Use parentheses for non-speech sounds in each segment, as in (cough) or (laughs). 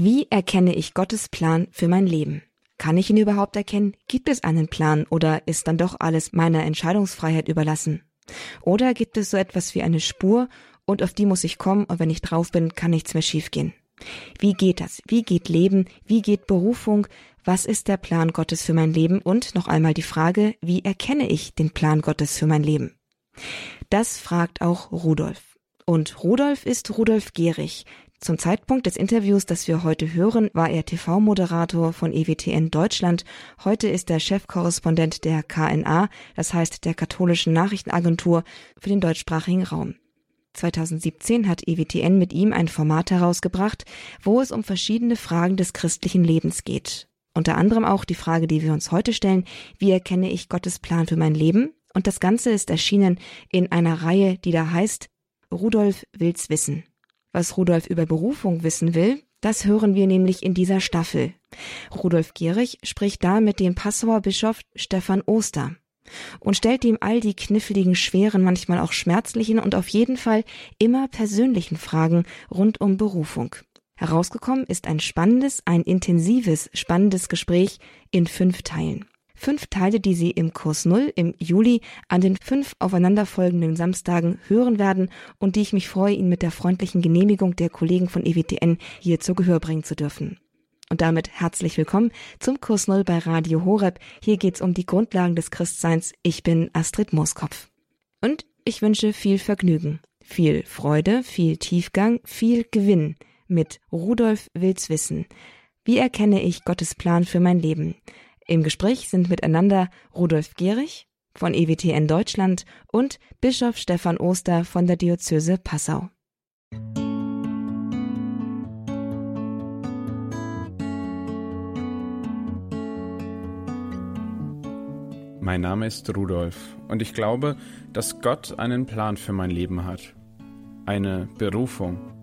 Wie erkenne ich Gottes Plan für mein Leben? Kann ich ihn überhaupt erkennen? Gibt es einen Plan oder ist dann doch alles meiner Entscheidungsfreiheit überlassen? Oder gibt es so etwas wie eine Spur und auf die muss ich kommen und wenn ich drauf bin, kann nichts mehr schiefgehen? Wie geht das? Wie geht Leben? Wie geht Berufung? Was ist der Plan Gottes für mein Leben? Und noch einmal die Frage, wie erkenne ich den Plan Gottes für mein Leben? Das fragt auch Rudolf. Und Rudolf ist Rudolf Gehrig, zum Zeitpunkt des Interviews, das wir heute hören, war er TV-Moderator von EWTN Deutschland. Heute ist er Chefkorrespondent der KNA, das heißt der katholischen Nachrichtenagentur für den deutschsprachigen Raum. 2017 hat EWTN mit ihm ein Format herausgebracht, wo es um verschiedene Fragen des christlichen Lebens geht. Unter anderem auch die Frage, die wir uns heute stellen, wie erkenne ich Gottes Plan für mein Leben? Und das Ganze ist erschienen in einer Reihe, die da heißt Rudolf will's wissen. Was Rudolf über Berufung wissen will, das hören wir nämlich in dieser Staffel. Rudolf Gierig spricht da mit dem Passauer Bischof Stefan Oster und stellt ihm all die kniffligen, schweren, manchmal auch schmerzlichen und auf jeden Fall immer persönlichen Fragen rund um Berufung. Herausgekommen ist ein spannendes, ein intensives, spannendes Gespräch in fünf Teilen. Fünf Teile, die Sie im Kurs Null im Juli an den fünf aufeinanderfolgenden Samstagen hören werden und die ich mich freue, Ihnen mit der freundlichen Genehmigung der Kollegen von EWTN hier zu Gehör bringen zu dürfen. Und damit herzlich willkommen zum Kurs Null bei Radio Horeb. Hier geht's um die Grundlagen des Christseins. Ich bin Astrid Mooskopf. Und ich wünsche viel Vergnügen, viel Freude, viel Tiefgang, viel Gewinn mit Rudolf Wills Wissen. Wie erkenne ich Gottes Plan für mein Leben? Im Gespräch sind miteinander Rudolf Gehrig von EWTN Deutschland und Bischof Stefan Oster von der Diözese Passau. Mein Name ist Rudolf und ich glaube, dass Gott einen Plan für mein Leben hat. Eine Berufung.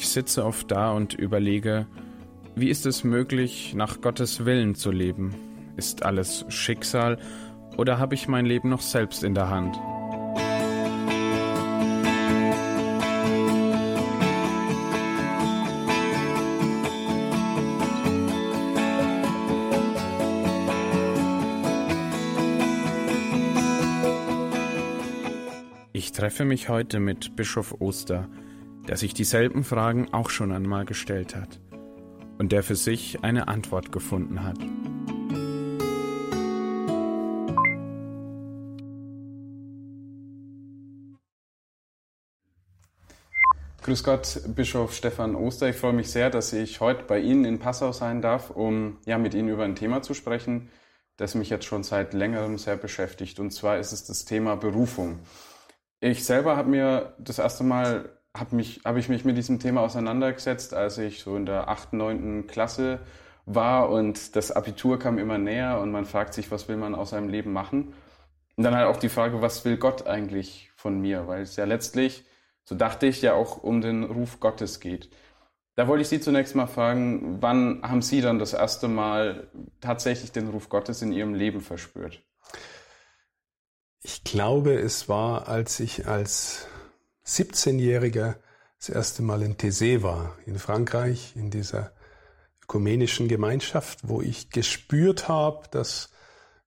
Ich sitze oft da und überlege, wie ist es möglich, nach Gottes Willen zu leben? Ist alles Schicksal oder habe ich mein Leben noch selbst in der Hand? Ich treffe mich heute mit Bischof Oster, der sich dieselben Fragen auch schon einmal gestellt hat und der für sich eine Antwort gefunden hat. Grüß Gott, Bischof Stefan Oster. Ich freue mich sehr, dass ich heute bei Ihnen in Passau sein darf, um ja, mit Ihnen über ein Thema zu sprechen, das mich jetzt schon seit längerem sehr beschäftigt. Und zwar ist es das Thema Berufung. Ich selber habe mir das erste Mal habe mich, hab ich mich mit diesem Thema auseinandergesetzt, als ich so in der 8., 9. Klasse war und das Abitur kam immer näher und man fragt sich, was will man aus seinem Leben machen? Und dann halt auch die Frage, was will Gott eigentlich von mir? Weil es ja letztlich, so dachte ich, ja auch um den Ruf Gottes geht. Da wollte ich Sie zunächst mal fragen, wann haben Sie dann das erste Mal tatsächlich den Ruf Gottes in Ihrem Leben verspürt? Ich glaube, es war, als ich als 17-Jähriger das erste Mal in Thésée war, in Frankreich, in dieser ökumenischen Gemeinschaft, wo ich gespürt habe, dass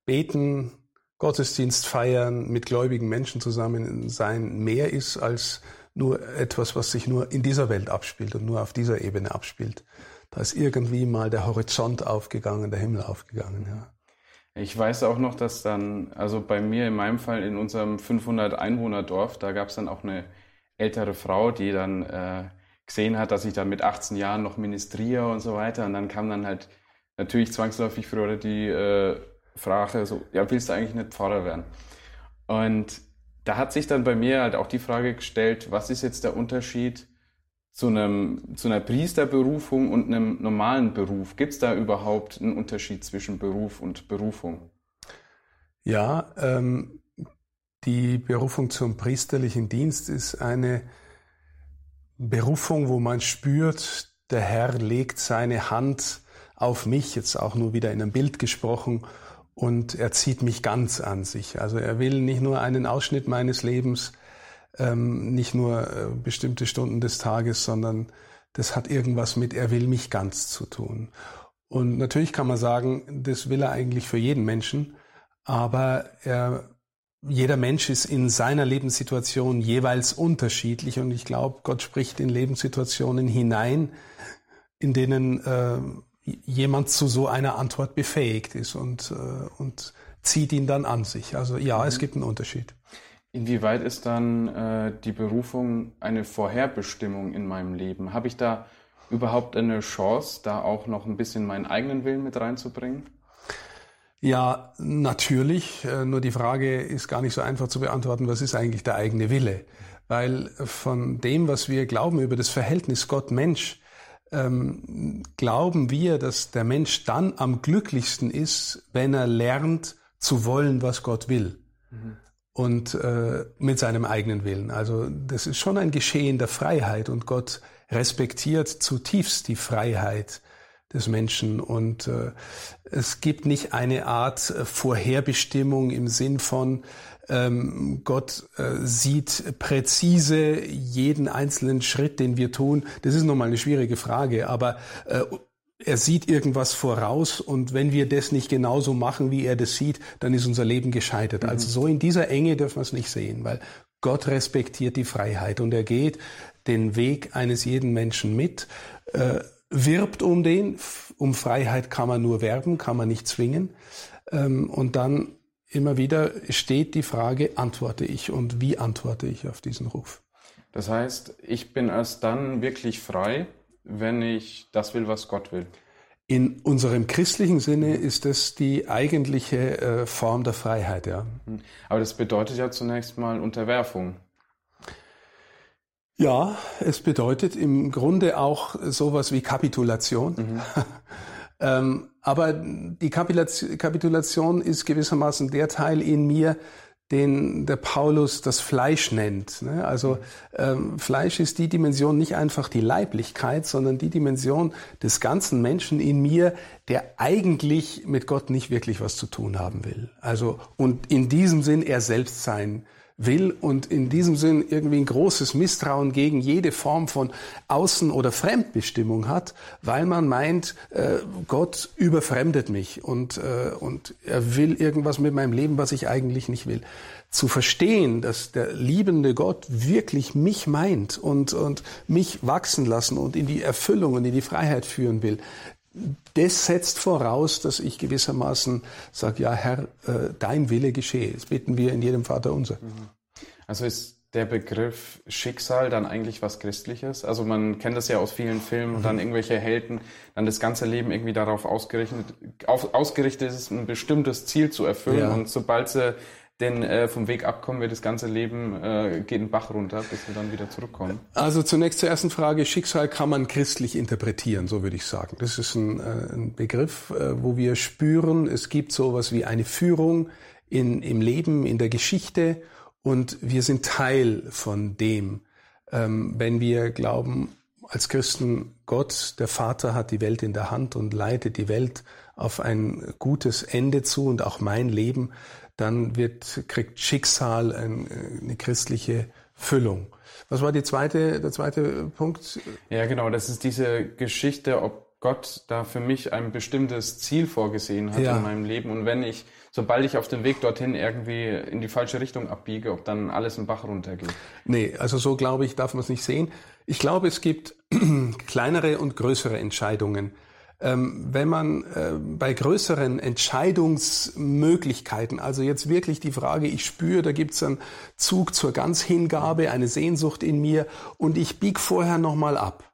Beten, Gottesdienst feiern, mit gläubigen Menschen zusammen sein mehr ist als nur etwas, was sich nur in dieser Welt abspielt und nur auf dieser Ebene abspielt. Da ist irgendwie mal der Horizont aufgegangen, der Himmel aufgegangen, ja. Ich weiß auch noch, dass dann, also bei mir in meinem Fall in unserem 500 Einwohner Dorf, da gab es dann auch eine ältere Frau, die dann äh, gesehen hat, dass ich dann mit 18 Jahren noch ministriere und so weiter. Und dann kam dann halt natürlich zwangsläufig früher die äh, Frage so, ja, willst du eigentlich nicht Pfarrer werden? Und da hat sich dann bei mir halt auch die Frage gestellt, was ist jetzt der Unterschied zu, einem, zu einer Priesterberufung und einem normalen Beruf? Gibt es da überhaupt einen Unterschied zwischen Beruf und Berufung? Ja, ähm, die Berufung zum priesterlichen Dienst ist eine Berufung, wo man spürt, der Herr legt seine Hand auf mich, jetzt auch nur wieder in einem Bild gesprochen, und er zieht mich ganz an sich. Also er will nicht nur einen Ausschnitt meines Lebens ähm, nicht nur äh, bestimmte Stunden des Tages, sondern das hat irgendwas mit, er will mich ganz zu tun. Und natürlich kann man sagen, das will er eigentlich für jeden Menschen, aber er, jeder Mensch ist in seiner Lebenssituation jeweils unterschiedlich und ich glaube, Gott spricht in Lebenssituationen hinein, in denen äh, jemand zu so einer Antwort befähigt ist und, äh, und zieht ihn dann an sich. Also ja, mhm. es gibt einen Unterschied. Inwieweit ist dann äh, die Berufung eine Vorherbestimmung in meinem Leben? Habe ich da überhaupt eine Chance, da auch noch ein bisschen meinen eigenen Willen mit reinzubringen? Ja, natürlich. Äh, nur die Frage ist gar nicht so einfach zu beantworten, was ist eigentlich der eigene Wille? Weil von dem, was wir glauben über das Verhältnis Gott-Mensch, ähm, glauben wir, dass der Mensch dann am glücklichsten ist, wenn er lernt zu wollen, was Gott will. Mhm. Und äh, mit seinem eigenen Willen. Also das ist schon ein Geschehen der Freiheit und Gott respektiert zutiefst die Freiheit des Menschen. Und äh, es gibt nicht eine Art äh, Vorherbestimmung im Sinn von, ähm, Gott äh, sieht präzise jeden einzelnen Schritt, den wir tun. Das ist nochmal eine schwierige Frage, aber äh, er sieht irgendwas voraus und wenn wir das nicht genauso machen, wie er das sieht, dann ist unser Leben gescheitert. Also mhm. Also so in dieser Enge dürfen wir es nicht sehen, weil Gott respektiert die Freiheit und er geht den Weg eines jeden Menschen mit, äh, wirbt um den. Um Freiheit kann man nur werben, kann man nicht zwingen. Ähm, und dann immer wieder steht die Frage, antworte ich und wie antworte ich auf diesen Ruf? Das heißt, ich bin erst dann wirklich frei, wenn ich das will, was Gott will. In unserem christlichen Sinne ist das die eigentliche äh, Form der Freiheit, ja. Hm. Aber das bedeutet ja zunächst mal Unterwerfung. Ja, es bedeutet im Grunde auch sowas wie Kapitulation. Mhm. (laughs) ähm, aber die Kapitulation ist gewissermaßen der Teil in mir, den der Paulus das Fleisch nennt. Ne? Also ähm, Fleisch ist die Dimension nicht einfach die Leiblichkeit, sondern die Dimension des ganzen Menschen in mir, der eigentlich mit Gott nicht wirklich was zu tun haben will. Also und in diesem Sinn er selbst sein will und in diesem Sinn irgendwie ein großes Misstrauen gegen jede Form von Außen- oder Fremdbestimmung hat, weil man meint, äh, Gott überfremdet mich und, äh, und er will irgendwas mit meinem Leben, was ich eigentlich nicht will. Zu verstehen, dass der liebende Gott wirklich mich meint und, und mich wachsen lassen und in die Erfüllung und in die Freiheit führen will, das setzt voraus, dass ich gewissermaßen sage, ja Herr, äh, dein Wille geschehe. Das bitten wir in jedem Vater unser. Mhm. Also ist der Begriff Schicksal dann eigentlich was Christliches? Also man kennt das ja aus vielen Filmen, mhm. dann irgendwelche Helden, dann das ganze Leben irgendwie darauf ausgerichtet, auf, ausgerichtet ist, ein bestimmtes Ziel zu erfüllen. Ja. Und sobald sie denn äh, vom Weg abkommen wird das ganze Leben äh, geht den Bach runter, bis wir dann wieder zurückkommen. Also zunächst zur ersten Frage, Schicksal kann man christlich interpretieren, so würde ich sagen. Das ist ein, äh, ein Begriff, äh, wo wir spüren, es gibt sowas wie eine Führung in, im Leben, in der Geschichte und wir sind Teil von dem, ähm, wenn wir glauben, als Christen, Gott, der Vater, hat die Welt in der Hand und leitet die Welt auf ein gutes Ende zu und auch mein Leben, dann wird, kriegt Schicksal ein, eine christliche Füllung. Was war die zweite, der zweite Punkt? Ja, genau, das ist diese Geschichte, ob Gott da für mich ein bestimmtes Ziel vorgesehen hat ja. in meinem Leben. Und wenn ich, sobald ich auf dem Weg dorthin irgendwie in die falsche Richtung abbiege, ob dann alles im Bach runtergeht. Nee, also so glaube ich, darf man es nicht sehen. Ich glaube, es gibt (clears throat) kleinere und größere Entscheidungen. Ähm, wenn man äh, bei größeren Entscheidungsmöglichkeiten, also jetzt wirklich die Frage, ich spüre, da gibt es einen Zug zur Ganzhingabe, eine Sehnsucht in mir und ich bieg vorher nochmal ab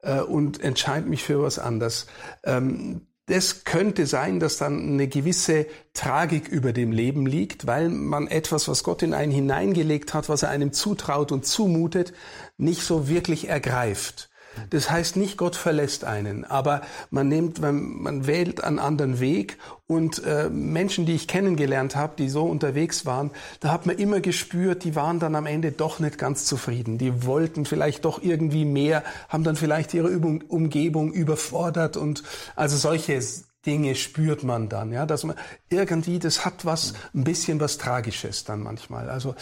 äh, und entscheide mich für was anderes. Ähm, das könnte sein, dass dann eine gewisse Tragik über dem Leben liegt, weil man etwas, was Gott in einen hineingelegt hat, was er einem zutraut und zumutet, nicht so wirklich ergreift. Das heißt nicht, Gott verlässt einen, aber man nimmt, man wählt einen anderen Weg und äh, Menschen, die ich kennengelernt habe, die so unterwegs waren, da hat man immer gespürt, die waren dann am Ende doch nicht ganz zufrieden. Die wollten vielleicht doch irgendwie mehr, haben dann vielleicht ihre Übung, Umgebung überfordert und also solche Dinge spürt man dann, ja, dass man irgendwie, das hat was, ein bisschen was Tragisches dann manchmal. Also,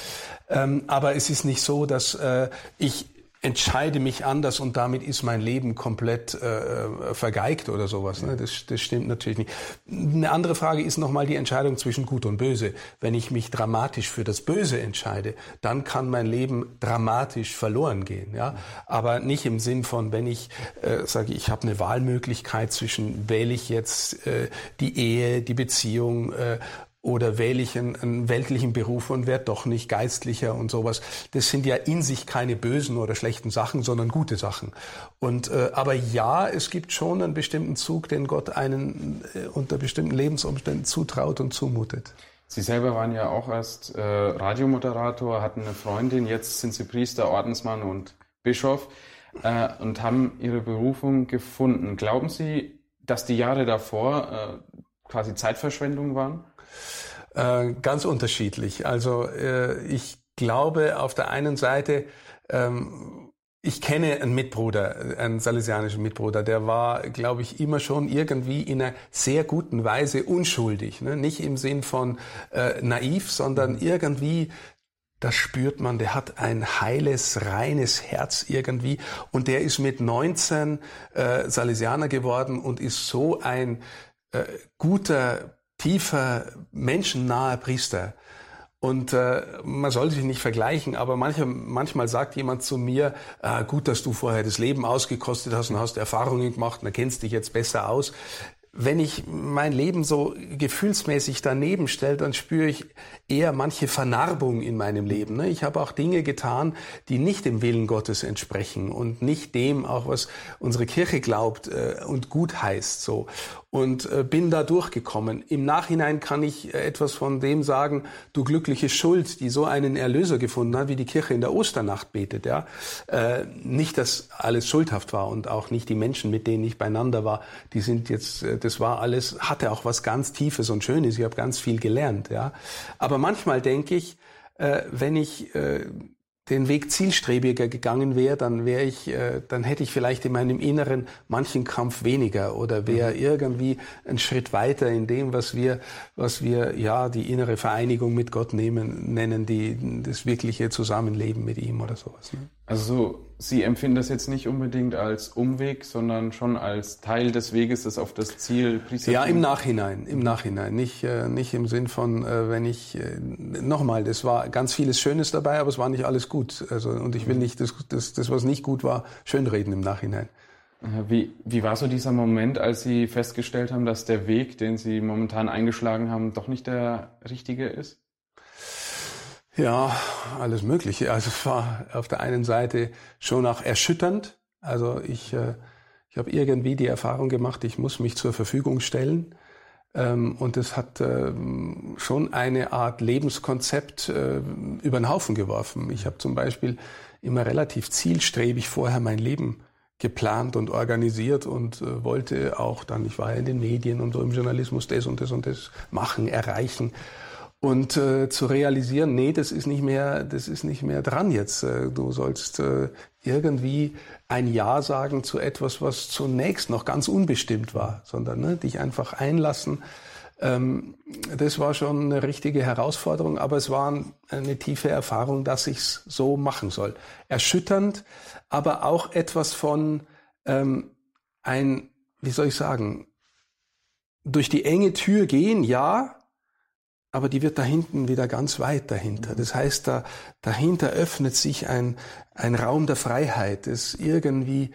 ähm, aber es ist nicht so, dass äh, ich entscheide mich anders und damit ist mein Leben komplett äh, vergeigt oder sowas. Ne? Das, das stimmt natürlich nicht. Eine andere Frage ist nochmal die Entscheidung zwischen Gut und Böse. Wenn ich mich dramatisch für das Böse entscheide, dann kann mein Leben dramatisch verloren gehen. Ja? Aber nicht im Sinn von, wenn ich äh, sage, ich habe eine Wahlmöglichkeit zwischen, wähle ich jetzt äh, die Ehe, die Beziehung äh, oder wähle ich einen, einen weltlichen Beruf und werde doch nicht geistlicher und sowas. Das sind ja in sich keine bösen oder schlechten Sachen, sondern gute Sachen. Und äh, aber ja, es gibt schon einen bestimmten Zug, den Gott einen äh, unter bestimmten Lebensumständen zutraut und zumutet. Sie selber waren ja auch erst äh, Radiomoderator, hatten eine Freundin, jetzt sind Sie Priester, Ordensmann und Bischof äh, und haben Ihre Berufung gefunden. Glauben Sie, dass die Jahre davor äh, quasi Zeitverschwendung waren? Äh, ganz unterschiedlich. Also äh, ich glaube auf der einen Seite, ähm, ich kenne einen Mitbruder, einen salesianischen Mitbruder, der war, glaube ich, immer schon irgendwie in einer sehr guten Weise unschuldig. Ne? Nicht im Sinn von äh, naiv, sondern irgendwie das spürt man, der hat ein heiles, reines Herz irgendwie und der ist mit 19 äh, Salesianer geworden und ist so ein äh, guter tiefer, menschennaher Priester. Und äh, man soll sich nicht vergleichen, aber manche, manchmal sagt jemand zu mir, äh, gut, dass du vorher das Leben ausgekostet hast und hast Erfahrungen gemacht und erkennst dich jetzt besser aus. Wenn ich mein Leben so gefühlsmäßig daneben stelle, dann spüre ich eher manche Vernarbung in meinem Leben. Ne? Ich habe auch Dinge getan, die nicht dem Willen Gottes entsprechen und nicht dem, auch was unsere Kirche glaubt äh, und gut heißt. So und äh, bin da durchgekommen. Im Nachhinein kann ich äh, etwas von dem sagen, du glückliche Schuld, die so einen Erlöser gefunden hat, wie die Kirche in der Osternacht betet. Ja, äh, nicht, dass alles schuldhaft war und auch nicht die Menschen, mit denen ich beieinander war, die sind jetzt, das war alles, hatte auch was ganz Tiefes und Schönes. Ich habe ganz viel gelernt. Ja, aber manchmal denke ich, wenn ich den Weg zielstrebiger gegangen wäre, dann wäre ich, äh, dann hätte ich vielleicht in meinem Inneren manchen Kampf weniger oder wäre mhm. irgendwie einen Schritt weiter in dem, was wir, was wir ja die innere Vereinigung mit Gott nehmen, nennen, die das wirkliche Zusammenleben mit ihm oder sowas. Ne? Also Sie empfinden das jetzt nicht unbedingt als Umweg, sondern schon als Teil des Weges, das auf das Ziel Priestertum... Ja, im Nachhinein, im Nachhinein. Nicht, äh, nicht im Sinn von, äh, wenn ich... Äh, Nochmal, das war ganz vieles Schönes dabei, aber es war nicht alles gut. Also, und ich will nicht das, das, das was nicht gut war, schönreden im Nachhinein. Wie, wie war so dieser Moment, als Sie festgestellt haben, dass der Weg, den Sie momentan eingeschlagen haben, doch nicht der richtige ist? Ja, alles Mögliche. Also es war auf der einen Seite schon auch erschütternd. Also ich, äh, ich habe irgendwie die Erfahrung gemacht, ich muss mich zur Verfügung stellen. Ähm, und es hat ähm, schon eine Art Lebenskonzept äh, über den Haufen geworfen. Ich habe zum Beispiel immer relativ zielstrebig vorher mein Leben geplant und organisiert und äh, wollte auch dann, ich war ja in den Medien und so im Journalismus das und das und das machen, erreichen und äh, zu realisieren, nee, das ist nicht mehr, das ist nicht mehr dran jetzt. Äh, du sollst äh, irgendwie ein Ja sagen zu etwas, was zunächst noch ganz unbestimmt war, sondern ne, dich einfach einlassen. Ähm, das war schon eine richtige Herausforderung, aber es war eine tiefe Erfahrung, dass ich's so machen soll. Erschütternd, aber auch etwas von ähm, ein, wie soll ich sagen, durch die enge Tür gehen, ja, aber die wird da hinten wieder ganz weit dahinter. Das heißt, da, dahinter öffnet sich ein, ein Raum der Freiheit. Das ist irgendwie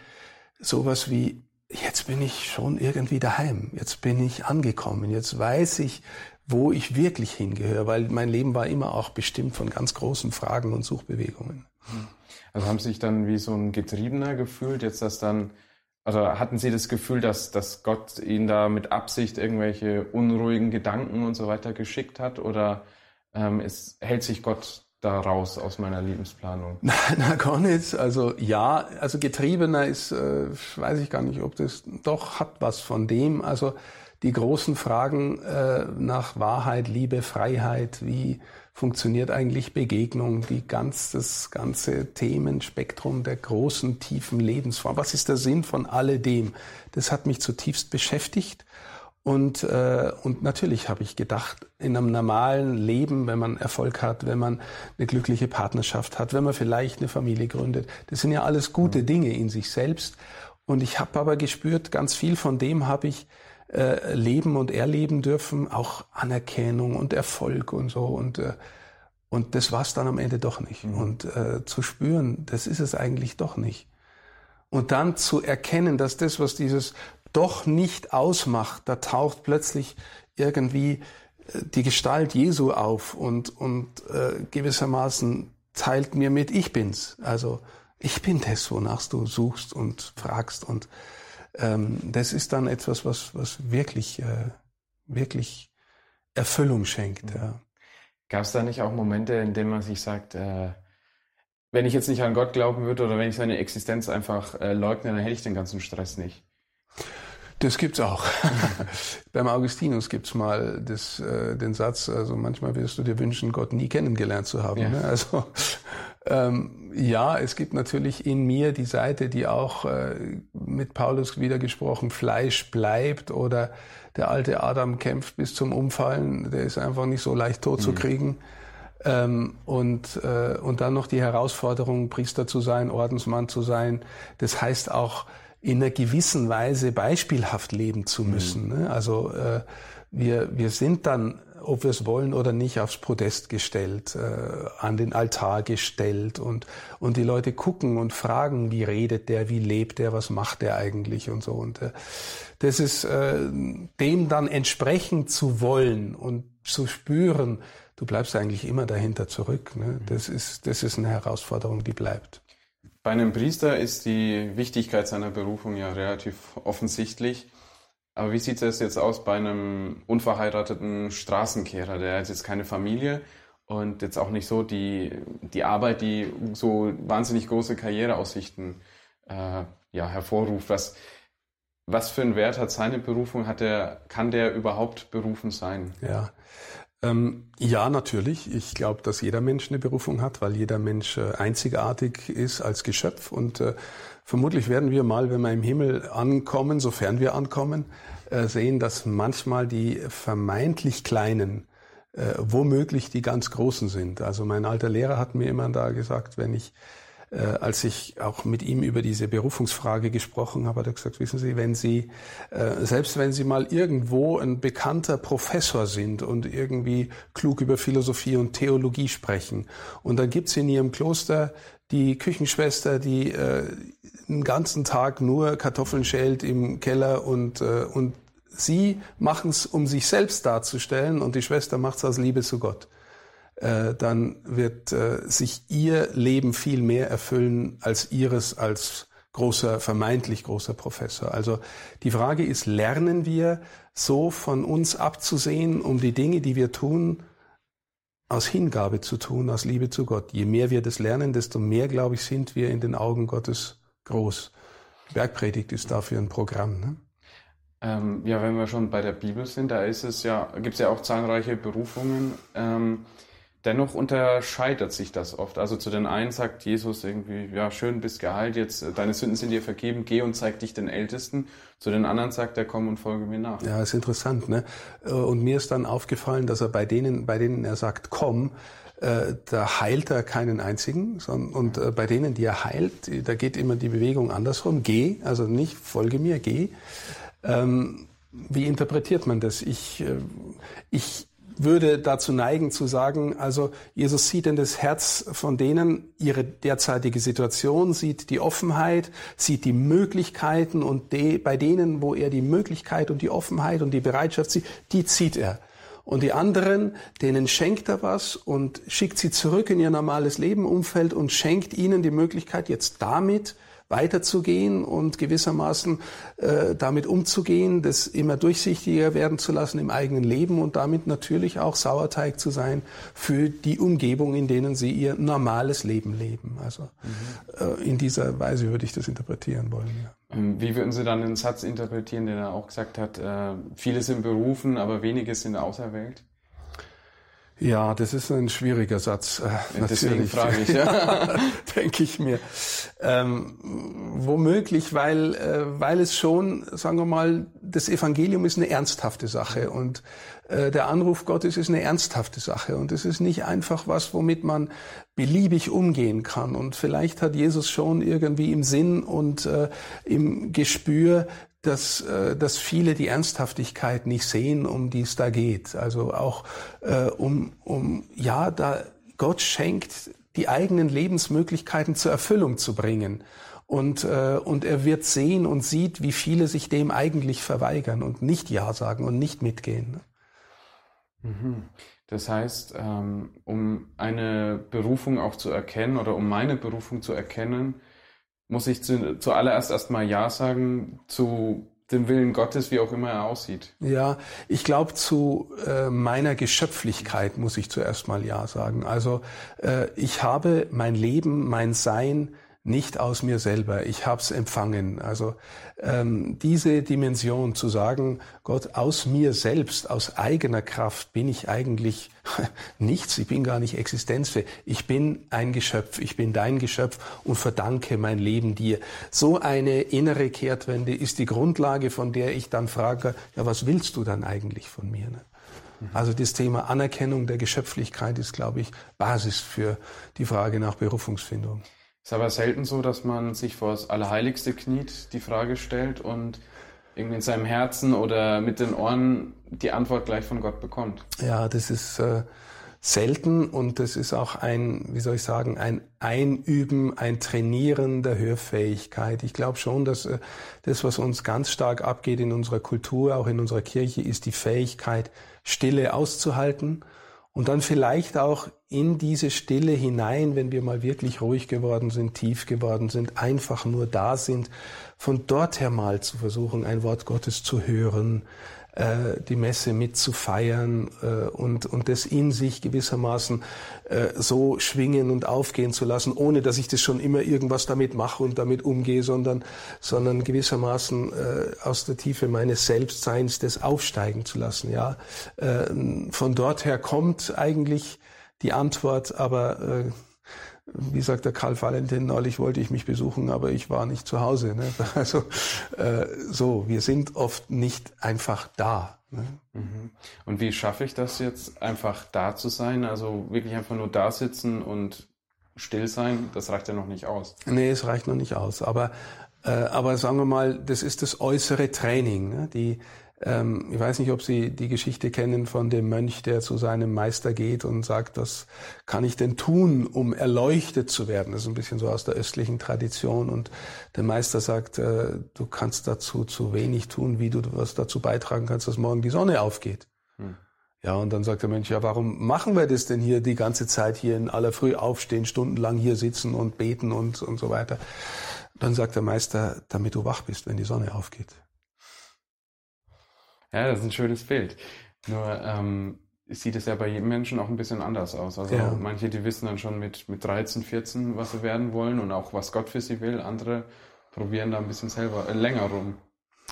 sowas wie, jetzt bin ich schon irgendwie daheim. Jetzt bin ich angekommen. Jetzt weiß ich, wo ich wirklich hingehöre, weil mein Leben war immer auch bestimmt von ganz großen Fragen und Suchbewegungen. Also haben Sie sich dann wie so ein Getriebener gefühlt, jetzt das dann also hatten Sie das Gefühl, dass, dass Gott Ihnen da mit Absicht irgendwelche unruhigen Gedanken und so weiter geschickt hat? Oder ähm, ist, hält sich Gott da raus aus meiner Lebensplanung? (laughs) Na, na gar nicht. Also ja, also getriebener ist, äh, weiß ich gar nicht, ob das doch hat was von dem. Also die großen Fragen äh, nach Wahrheit, Liebe, Freiheit, wie funktioniert eigentlich Begegnung, die ganz, das ganze Themenspektrum der großen, tiefen Lebensform. Was ist der Sinn von alledem? Das hat mich zutiefst beschäftigt. Und, äh, und natürlich habe ich gedacht, in einem normalen Leben, wenn man Erfolg hat, wenn man eine glückliche Partnerschaft hat, wenn man vielleicht eine Familie gründet, das sind ja alles gute mhm. Dinge in sich selbst. Und ich habe aber gespürt, ganz viel von dem habe ich äh, leben und erleben dürfen, auch Anerkennung und Erfolg und so. Und, äh, und das war es dann am Ende doch nicht. Mhm. Und äh, zu spüren, das ist es eigentlich doch nicht. Und dann zu erkennen, dass das, was dieses doch nicht ausmacht, da taucht plötzlich irgendwie äh, die Gestalt Jesu auf und, und äh, gewissermaßen teilt mir mit, ich bin's. Also ich bin das, wonach du suchst und fragst. Und ähm, das ist dann etwas, was, was wirklich, äh, wirklich Erfüllung schenkt. Ja. Gab es da nicht auch Momente, in denen man sich sagt, äh, wenn ich jetzt nicht an Gott glauben würde oder wenn ich seine Existenz einfach äh, leugne, dann hätte ich den ganzen Stress nicht? Das gibt's auch. (laughs) Beim Augustinus gibt's mal das, äh, den Satz, also manchmal wirst du dir wünschen, Gott nie kennengelernt zu haben. Ja. Ne? Also ähm, ja, es gibt natürlich in mir die Seite, die auch äh, mit Paulus wieder gesprochen, Fleisch bleibt oder der alte Adam kämpft bis zum Umfallen, der ist einfach nicht so leicht tot mhm. zu kriegen. Ähm, und, äh, und dann noch die Herausforderung, Priester zu sein, Ordensmann zu sein. Das heißt auch, in einer gewissen Weise beispielhaft leben zu mhm. müssen. Mhm. Also äh, wir, wir sind dann, ob wir es wollen oder nicht, aufs Podest gestellt, äh, an den Altar gestellt und, und die Leute gucken und fragen, wie redet der, wie lebt der, was macht der eigentlich und so. Und äh, das ist äh, dem dann entsprechen zu wollen und zu spüren, du bleibst eigentlich immer dahinter zurück. Ne? Mhm. Das, ist, das ist eine Herausforderung, die bleibt. Bei einem Priester ist die Wichtigkeit seiner Berufung ja relativ offensichtlich. Aber wie sieht es jetzt aus bei einem unverheirateten Straßenkehrer? Der hat jetzt keine Familie und jetzt auch nicht so die, die Arbeit, die so wahnsinnig große Karriereaussichten äh, ja, hervorruft. Was, was für einen Wert hat seine Berufung? Hat der, kann der überhaupt berufen sein? Ja, ähm, ja, natürlich. Ich glaube, dass jeder Mensch eine Berufung hat, weil jeder Mensch äh, einzigartig ist als Geschöpf. Und äh, vermutlich werden wir mal, wenn wir im Himmel ankommen, sofern wir ankommen, äh, sehen, dass manchmal die vermeintlich Kleinen äh, womöglich die ganz Großen sind. Also mein alter Lehrer hat mir immer da gesagt, wenn ich äh, als ich auch mit ihm über diese Berufungsfrage gesprochen habe, hat er gesagt, wissen Sie, wenn Sie, äh, selbst wenn Sie mal irgendwo ein bekannter Professor sind und irgendwie klug über Philosophie und Theologie sprechen und dann gibt's in Ihrem Kloster die Küchenschwester, die äh, den ganzen Tag nur Kartoffeln schält im Keller und, äh, und Sie machen es, um sich selbst darzustellen und die Schwester macht es aus Liebe zu Gott. Äh, dann wird äh, sich ihr Leben viel mehr erfüllen als ihres als großer, vermeintlich großer Professor. Also die Frage ist, lernen wir so von uns abzusehen, um die Dinge, die wir tun, aus Hingabe zu tun, aus Liebe zu Gott. Je mehr wir das lernen, desto mehr, glaube ich, sind wir in den Augen Gottes groß. Bergpredigt ist dafür ein Programm. Ne? Ähm, ja, wenn wir schon bei der Bibel sind, da ist es ja, gibt es ja auch zahlreiche Berufungen. Ähm, Dennoch unterscheidet sich das oft. Also zu den einen sagt Jesus irgendwie, ja, schön bist geheilt, jetzt äh, deine Sünden sind dir vergeben, geh und zeig dich den Ältesten. Zu den anderen sagt er, komm und folge mir nach. Ja, ist interessant, ne? Äh, und mir ist dann aufgefallen, dass er bei denen, bei denen er sagt, komm, äh, da heilt er keinen einzigen, sondern, und bei denen, die er heilt, da geht immer die Bewegung andersrum. Geh, also nicht folge mir, geh. Ähm, wie interpretiert man das? Ich, ich würde dazu neigen zu sagen, also Jesus sieht in das Herz von denen ihre derzeitige Situation, sieht die Offenheit, sieht die Möglichkeiten und de, bei denen, wo er die Möglichkeit und die Offenheit und die Bereitschaft sieht, die zieht er. Und die anderen, denen schenkt er was und schickt sie zurück in ihr normales Lebenumfeld und schenkt ihnen die Möglichkeit, jetzt damit weiterzugehen und gewissermaßen äh, damit umzugehen, das immer durchsichtiger werden zu lassen im eigenen Leben und damit natürlich auch Sauerteig zu sein für die Umgebung, in denen sie ihr normales Leben leben. Also mhm. äh, in dieser Weise würde ich das interpretieren wollen. Ja. Ähm, wie würden Sie dann den Satz interpretieren, den er auch gesagt hat, äh, viele sind berufen, aber wenige sind auserwählt? Ja, das ist ein schwieriger Satz. Äh, Deswegen frage ich, (laughs) ja. denke ich mir. Ähm, womöglich, weil, äh, weil es schon, sagen wir mal, das Evangelium ist eine ernsthafte Sache und äh, der Anruf Gottes ist eine ernsthafte Sache und es ist nicht einfach was, womit man beliebig umgehen kann. Und vielleicht hat Jesus schon irgendwie im Sinn und äh, im Gespür, dass, äh, dass viele die Ernsthaftigkeit nicht sehen, um die es da geht. Also auch äh, um, um, ja, da Gott schenkt, die eigenen Lebensmöglichkeiten zur Erfüllung zu bringen. Und, äh, und er wird sehen und sieht, wie viele sich dem eigentlich verweigern und nicht Ja sagen und nicht mitgehen. Mhm. Das heißt, ähm, um eine Berufung auch zu erkennen oder um meine Berufung zu erkennen, muss ich zu, zuallererst erstmal Ja sagen zu dem Willen Gottes, wie auch immer er aussieht. Ja, ich glaube, zu äh, meiner Geschöpflichkeit muss ich zuerst mal Ja sagen. Also äh, ich habe mein Leben, mein Sein nicht aus mir selber. Ich habe es empfangen. Also ähm, diese Dimension zu sagen, Gott, aus mir selbst, aus eigener Kraft bin ich eigentlich (laughs) nichts. Ich bin gar nicht existenzfähig. Ich bin ein Geschöpf. Ich bin dein Geschöpf und verdanke mein Leben dir. So eine innere Kehrtwende ist die Grundlage, von der ich dann frage, ja, was willst du dann eigentlich von mir? Ne? Also das Thema Anerkennung der Geschöpflichkeit ist, glaube ich, Basis für die Frage nach Berufungsfindung. Ist aber selten so, dass man sich vor das Allerheiligste kniet, die Frage stellt und irgendwie in seinem Herzen oder mit den Ohren die Antwort gleich von Gott bekommt. Ja, das ist äh, selten und das ist auch ein, wie soll ich sagen, ein Einüben, ein Trainieren der Hörfähigkeit. Ich glaube schon, dass äh, das, was uns ganz stark abgeht in unserer Kultur, auch in unserer Kirche, ist die Fähigkeit, Stille auszuhalten und dann vielleicht auch in diese Stille hinein, wenn wir mal wirklich ruhig geworden sind, tief geworden sind, einfach nur da sind, von dort her mal zu versuchen, ein Wort Gottes zu hören, äh, die Messe mitzufeiern äh, und, und das in sich gewissermaßen äh, so schwingen und aufgehen zu lassen, ohne dass ich das schon immer irgendwas damit mache und damit umgehe, sondern, sondern gewissermaßen äh, aus der Tiefe meines Selbstseins das aufsteigen zu lassen. Ja, äh, Von dort her kommt eigentlich die Antwort, aber äh, wie sagt der Karl Valentin neulich, wollte ich mich besuchen, aber ich war nicht zu Hause. Ne? (laughs) Also äh, so, wir sind oft nicht einfach da. Ne? Mhm. Und wie schaffe ich das jetzt, einfach da zu sein? Also wirklich einfach nur da sitzen und still sein, das reicht ja noch nicht aus. Nee, es reicht noch nicht aus. Aber, äh, aber sagen wir mal, das ist das äußere Training. Ne? Die, ähm, ich weiß nicht, ob Sie die Geschichte kennen von dem Mönch, der zu seinem Meister geht und sagt, was kann ich denn tun, um erleuchtet zu werden? Das ist ein bisschen so aus der östlichen Tradition. Und der Meister sagt, äh, du kannst dazu zu wenig tun, wie du was dazu beitragen kannst, dass morgen die Sonne aufgeht. Hm. Ja, und dann sagt der Mönch, ja, warum machen wir das denn hier die ganze Zeit hier in aller Früh aufstehen, stundenlang hier sitzen und beten und, und so weiter? Dann sagt der Meister, damit du wach bist, wenn die Sonne aufgeht. Ja, das ist ein schönes Bild. Nur ähm, sieht es ja bei jedem Menschen auch ein bisschen anders aus. Also ja. manche, die wissen dann schon mit, mit 13, 14, was sie werden wollen und auch was Gott für sie will. Andere probieren da ein bisschen selber äh, länger rum.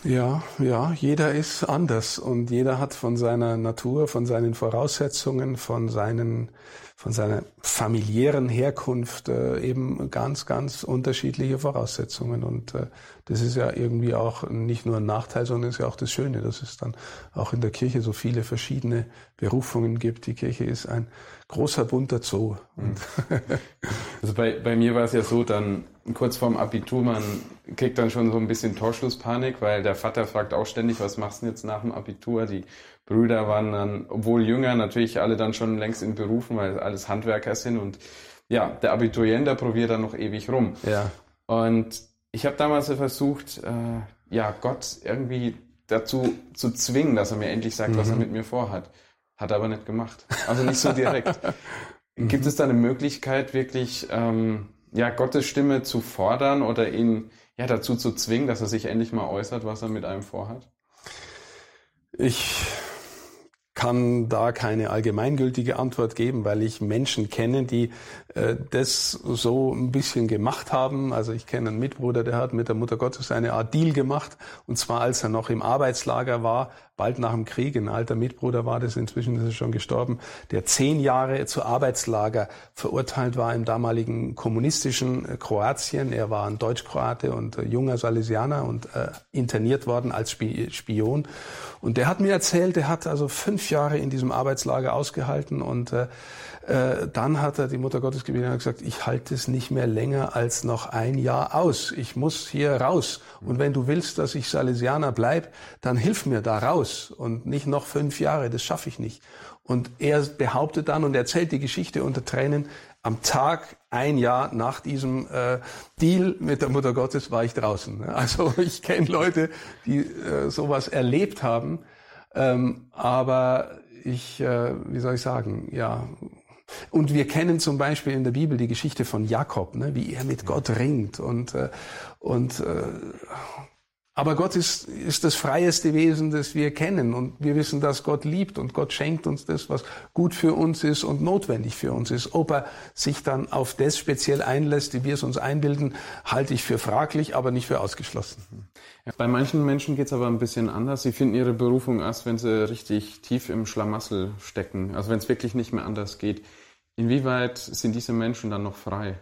Ja, ja, jeder ist anders und jeder hat von seiner Natur, von seinen Voraussetzungen, von seinen von seiner familiären Herkunft äh, eben ganz, ganz unterschiedliche Voraussetzungen. Und äh, das ist ja irgendwie auch nicht nur ein Nachteil, sondern ist ja auch das Schöne, dass es dann auch in der Kirche so viele verschiedene Berufungen gibt. Die Kirche ist ein großer bunter Zoo. Mhm. (laughs) also bei, bei mir war es ja so, dann kurz vorm Abitur, man kriegt dann schon so ein bisschen Torschlusspanik, weil der Vater fragt auch ständig, was machst du denn jetzt nach dem Abitur? Die Brüder waren dann, obwohl jünger, natürlich alle dann schon längst in Berufen, weil alles Handwerker sind und ja, der Abiturient, der probiert dann noch ewig rum. Ja. Und ich habe damals versucht, äh, ja, Gott irgendwie dazu zu zwingen, dass er mir endlich sagt, mhm. was er mhm. mit mir vorhat. Hat er aber nicht gemacht. Also nicht so direkt. (laughs) Gibt es da eine Möglichkeit, wirklich ähm, ja, Gottes Stimme zu fordern oder ihn ja, dazu zu zwingen, dass er sich endlich mal äußert, was er mit einem vorhat? Ich kann da keine allgemeingültige Antwort geben, weil ich Menschen kenne, die äh, das so ein bisschen gemacht haben. Also ich kenne einen Mitbruder, der hat mit der Mutter Gottes eine Art Deal gemacht. Und zwar als er noch im Arbeitslager war, bald nach dem Krieg. Ein alter Mitbruder war das, inzwischen ist er schon gestorben, der zehn Jahre zu Arbeitslager verurteilt war im damaligen kommunistischen äh, Kroatien. Er war ein Deutsch-Kroate und äh, junger Salesianer und äh, interniert worden als Spion. Und der hat mir erzählt, er hat also fünf Jahre in diesem Arbeitslager ausgehalten und äh, äh, dann hat er die Mutter Gottes gebeten und gesagt, ich halte es nicht mehr länger als noch ein Jahr aus. Ich muss hier raus. Und wenn du willst, dass ich Salesianer bleib, dann hilf mir da raus und nicht noch fünf Jahre. Das schaffe ich nicht. Und er behauptet dann und erzählt die Geschichte unter Tränen, am Tag, ein Jahr nach diesem äh, Deal mit der Mutter Gottes war ich draußen. (laughs) Also ich kenne Leute, die äh, sowas erlebt haben. Ähm, aber ich, äh, wie soll ich sagen, ja. Und wir kennen zum Beispiel in der Bibel die Geschichte von Jakob, ne, wie er mit Gott ringt und, äh, und äh, aber Gott ist, ist das freieste Wesen, das wir kennen. Und wir wissen, dass Gott liebt und Gott schenkt uns das, was gut für uns ist und notwendig für uns ist. Ob er sich dann auf das speziell einlässt, wie wir es uns einbilden, halte ich für fraglich, aber nicht für ausgeschlossen. Bei manchen Menschen geht es aber ein bisschen anders. Sie finden ihre Berufung erst, wenn sie richtig tief im Schlamassel stecken. Also wenn es wirklich nicht mehr anders geht. Inwieweit sind diese Menschen dann noch frei?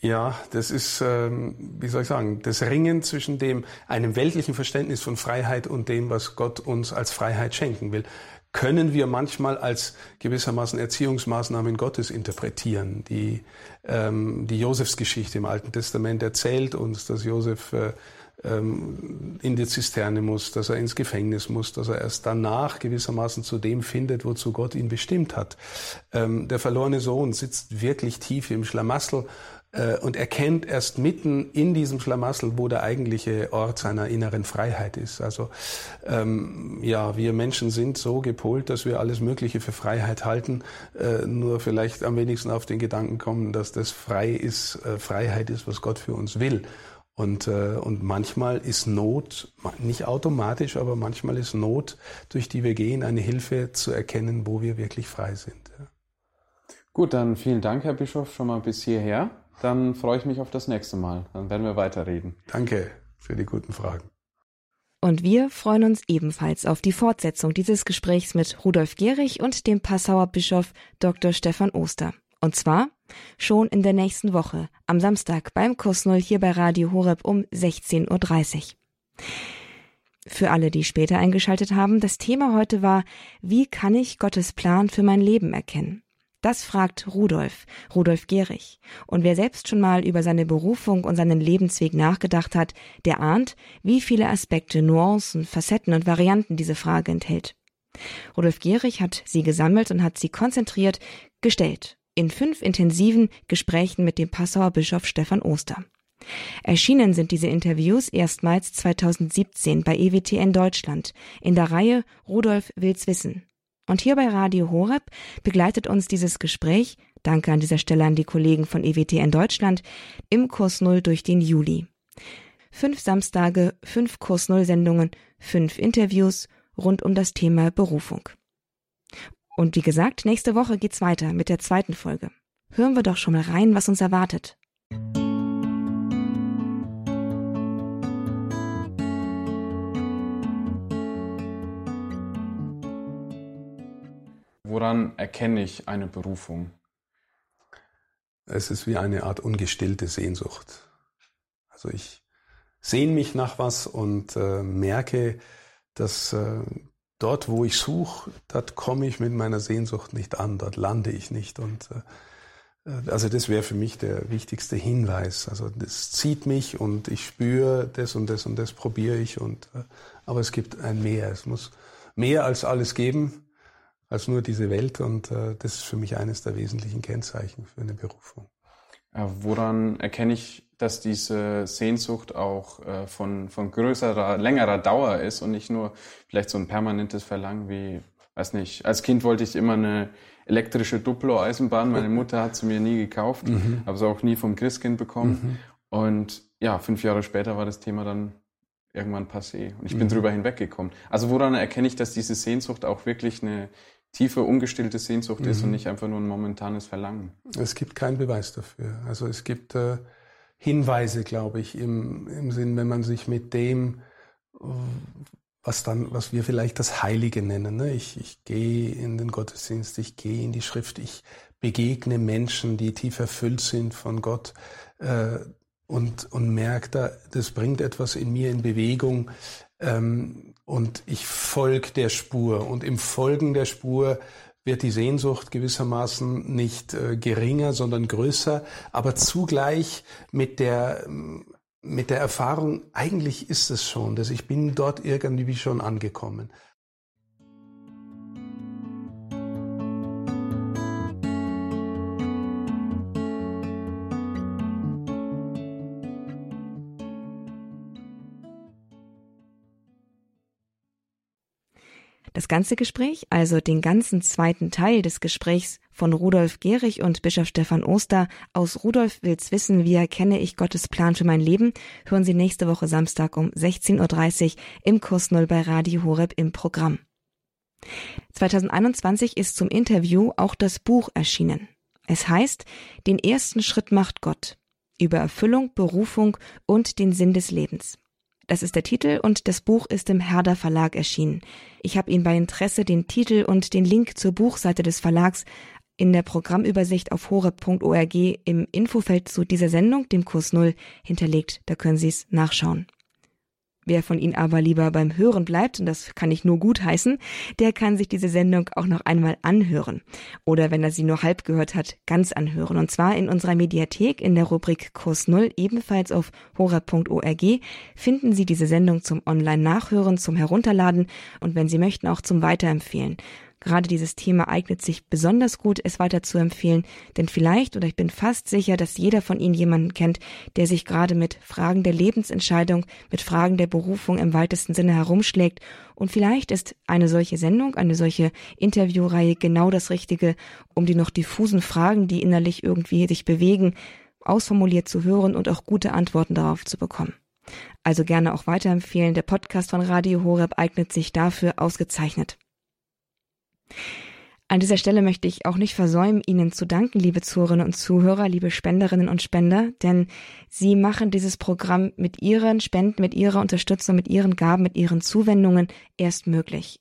Ja, das ist, ähm, wie soll ich sagen, das Ringen zwischen dem einem weltlichen Verständnis von Freiheit und dem, was Gott uns als Freiheit schenken will, können wir manchmal als gewissermaßen Erziehungsmaßnahmen Gottes interpretieren. Die, ähm, die Josefsgeschichte im Alten Testament erzählt uns, dass Josef äh, ähm, in die Zisterne muss, dass er ins Gefängnis muss, dass er erst danach gewissermaßen zu dem findet, wozu Gott ihn bestimmt hat. Ähm, der verlorene Sohn sitzt wirklich tief im Schlamassel und erkennt erst mitten in diesem Schlamassel, wo der eigentliche Ort seiner inneren Freiheit ist. Also ähm, ja, wir Menschen sind so gepolt, dass wir alles Mögliche für Freiheit halten, äh, nur vielleicht am wenigsten auf den Gedanken kommen, dass das frei ist, äh, Freiheit ist, was Gott für uns will. Und, äh, und manchmal ist Not, nicht automatisch, aber manchmal ist Not, durch die wir gehen, eine Hilfe zu erkennen, wo wir wirklich frei sind. Ja. Gut, dann vielen Dank, Herr Bischof, schon mal bis hierher. Dann freue ich mich auf das nächste Mal. Dann werden wir weiterreden. Danke für die guten Fragen. Und wir freuen uns ebenfalls auf die Fortsetzung dieses Gesprächs mit Rudolf Gehrig und dem Passauer Bischof Dr. Stefan Oster. Und zwar schon in der nächsten Woche, am Samstag beim Kurs Null hier bei Radio Horeb um 16.30 Uhr. Für alle, die später eingeschaltet haben, das Thema heute war, wie kann ich Gottes Plan für mein Leben erkennen? Das fragt Rudolf, Rudolf Gehrig. Und wer selbst schon mal über seine Berufung und seinen Lebensweg nachgedacht hat, der ahnt, wie viele Aspekte, Nuancen, Facetten und Varianten diese Frage enthält. Rudolf Gehrig hat sie gesammelt und hat sie konzentriert gestellt in fünf intensiven Gesprächen mit dem Passauer Bischof Stefan Oster. Erschienen sind diese Interviews erstmals 2017 bei EWTN Deutschland in der Reihe Rudolf will's wissen. Und hier bei Radio Horeb begleitet uns dieses Gespräch, danke an dieser Stelle an die Kollegen von EWTN Deutschland, im Kurs Null durch den Juli. Fünf Samstage, fünf Kurs Null Sendungen, fünf Interviews rund um das Thema Berufung. Und wie gesagt, nächste Woche geht's weiter mit der zweiten Folge. Hören wir doch schon mal rein, was uns erwartet. Woran erkenne ich eine Berufung? Es ist wie eine Art ungestillte Sehnsucht. Also ich sehne mich nach was und äh, merke, dass äh, dort, wo ich suche, dort komme ich mit meiner Sehnsucht nicht an, dort lande ich nicht. Und äh, äh also das wäre für mich der wichtigste Hinweis. Also das zieht mich und ich spüre das und das und das probiere ich. Und äh, aber es gibt ein Mehr. Es muss mehr als alles geben als nur diese Welt. Und äh, das ist für mich eines der wesentlichen Kennzeichen für eine Berufung. Ja, woran erkenne ich, dass diese Sehnsucht auch äh, von, von größerer, längerer Dauer ist und nicht nur vielleicht so ein permanentes Verlangen wie, weiß nicht, als Kind wollte ich immer eine elektrische Duplo-Eisenbahn. Meine (laughs) Mutter hat sie mir nie gekauft, mhm. habe sie auch nie vom Christkind bekommen. Mhm. Und ja, fünf Jahre später war das Thema dann irgendwann passé. Und ich mhm. bin drüber hinweggekommen. Also woran erkenne ich, dass diese Sehnsucht auch wirklich eine tiefe, ungestillte Sehnsucht mhm. ist und mhm. nicht einfach nur ein momentanes Verlangen? Es gibt keinen Beweis dafür. Also es gibt äh, Hinweise, glaube ich, im, im Sinn, wenn man sich mit dem, was dann, was wir vielleicht das Heilige nennen. Ne? Ich, ich gehe in den Gottesdienst, ich gehe in die Schrift, ich begegne Menschen, die tief erfüllt sind von Gott äh, und, und merke, da, das bringt etwas in mir in Bewegung ähm, und ich folge der Spur. Und im Folgen der Spur wird die Sehnsucht gewissermaßen nicht äh, geringer, sondern größer, aber zugleich mit der mit der Erfahrung, eigentlich ist es schon, dass ich bin dort irgendwie schon angekommen. Das ganze Gespräch, also den ganzen zweiten Teil des Gesprächs von Rudolf Gehrig und Bischof Stefan Oster aus Rudolf will's wissen, wie erkenne ich Gottes Plan für mein Leben, hören Sie nächste Woche Samstag um 16.30 Uhr im Kurs Null bei Radio Horeb im Programm. 2021 ist zum Interview auch das Buch erschienen. Es heißt, den ersten Schritt macht Gott über Erfüllung, Berufung und den Sinn des Lebens. Das ist der Titel und das Buch ist im Herder Verlag erschienen. Ich habe Ihnen bei Interesse den Titel und den Link zur Buchseite des Verlags in der Programmübersicht auf horeb.org im Infofeld zu dieser Sendung, dem Kurs Null, hinterlegt. Da können Sie es nachschauen. Wer von Ihnen aber lieber beim Hören bleibt, und das kann ich nur gut heißen, der kann sich diese Sendung auch noch einmal anhören. Oder wenn er sie nur halb gehört hat, ganz anhören. Und zwar in unserer Mediathek in der Rubrik Kurs Null, ebenfalls auf hora.org, finden Sie diese Sendung zum Online-Nachhören, zum Herunterladen und wenn Sie möchten auch zum Weiterempfehlen. Gerade dieses Thema eignet sich besonders gut, es weiter zu empfehlen, denn vielleicht oder ich bin fast sicher, dass jeder von Ihnen jemanden kennt, der sich gerade mit Fragen der Lebensentscheidung, mit Fragen der Berufung im weitesten Sinne herumschlägt und vielleicht ist eine solche Sendung, eine solche Interviewreihe genau das Richtige, um die noch diffusen Fragen, die innerlich irgendwie sich bewegen, ausformuliert zu hören und auch gute Antworten darauf zu bekommen. Also gerne auch weiterempfehlen. Der Podcast von Radio Horeb eignet sich dafür ausgezeichnet. An dieser Stelle möchte ich auch nicht versäumen, Ihnen zu danken, liebe Zuhörerinnen und Zuhörer, liebe Spenderinnen und Spender, denn Sie machen dieses Programm mit Ihren Spenden, mit Ihrer Unterstützung, mit Ihren Gaben, mit Ihren Zuwendungen erst möglich.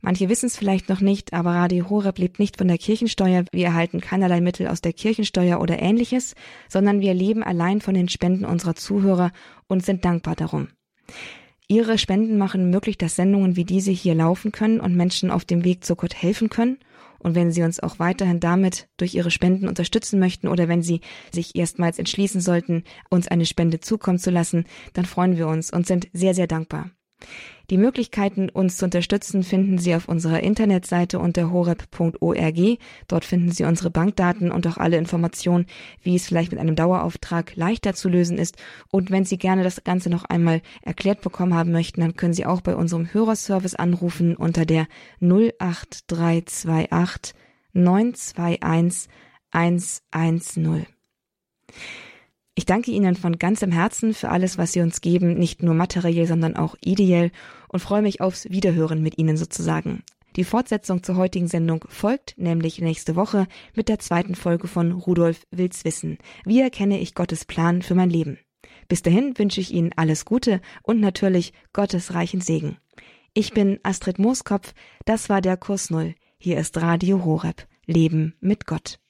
Manche wissen es vielleicht noch nicht, aber Radio Horeb lebt nicht von der Kirchensteuer. Wir erhalten keinerlei Mittel aus der Kirchensteuer oder ähnliches, sondern wir leben allein von den Spenden unserer Zuhörer und sind dankbar darum. Ihre Spenden machen möglich, dass Sendungen wie diese hier laufen können und Menschen auf dem Weg zu Gott helfen können. Und wenn Sie uns auch weiterhin damit durch Ihre Spenden unterstützen möchten oder wenn Sie sich erstmals entschließen sollten, uns eine Spende zukommen zu lassen, dann freuen wir uns und sind sehr, sehr dankbar. Die Möglichkeiten, uns zu unterstützen, finden Sie auf unserer Internetseite unter horeb.org. Dort finden Sie unsere Bankdaten und auch alle Informationen, wie es vielleicht mit einem Dauerauftrag leichter zu lösen ist. Und wenn Sie gerne das Ganze noch einmal erklärt bekommen haben möchten, dann können Sie auch bei unserem Hörerservice anrufen unter der 08328 921 110. Ich danke Ihnen von ganzem Herzen für alles, was Sie uns geben, nicht nur materiell, sondern auch ideell und freue mich aufs Wiederhören mit Ihnen sozusagen. Die Fortsetzung zur heutigen Sendung folgt nämlich nächste Woche mit der zweiten Folge von Rudolf Will's wissen. Wie erkenne ich Gottes Plan für mein Leben? Bis dahin wünsche ich Ihnen alles Gute und natürlich Gottes reichen Segen. Ich bin Astrid Mooskopf, das war der Kurs Null. Hier ist Radio Horeb. Leben mit Gott.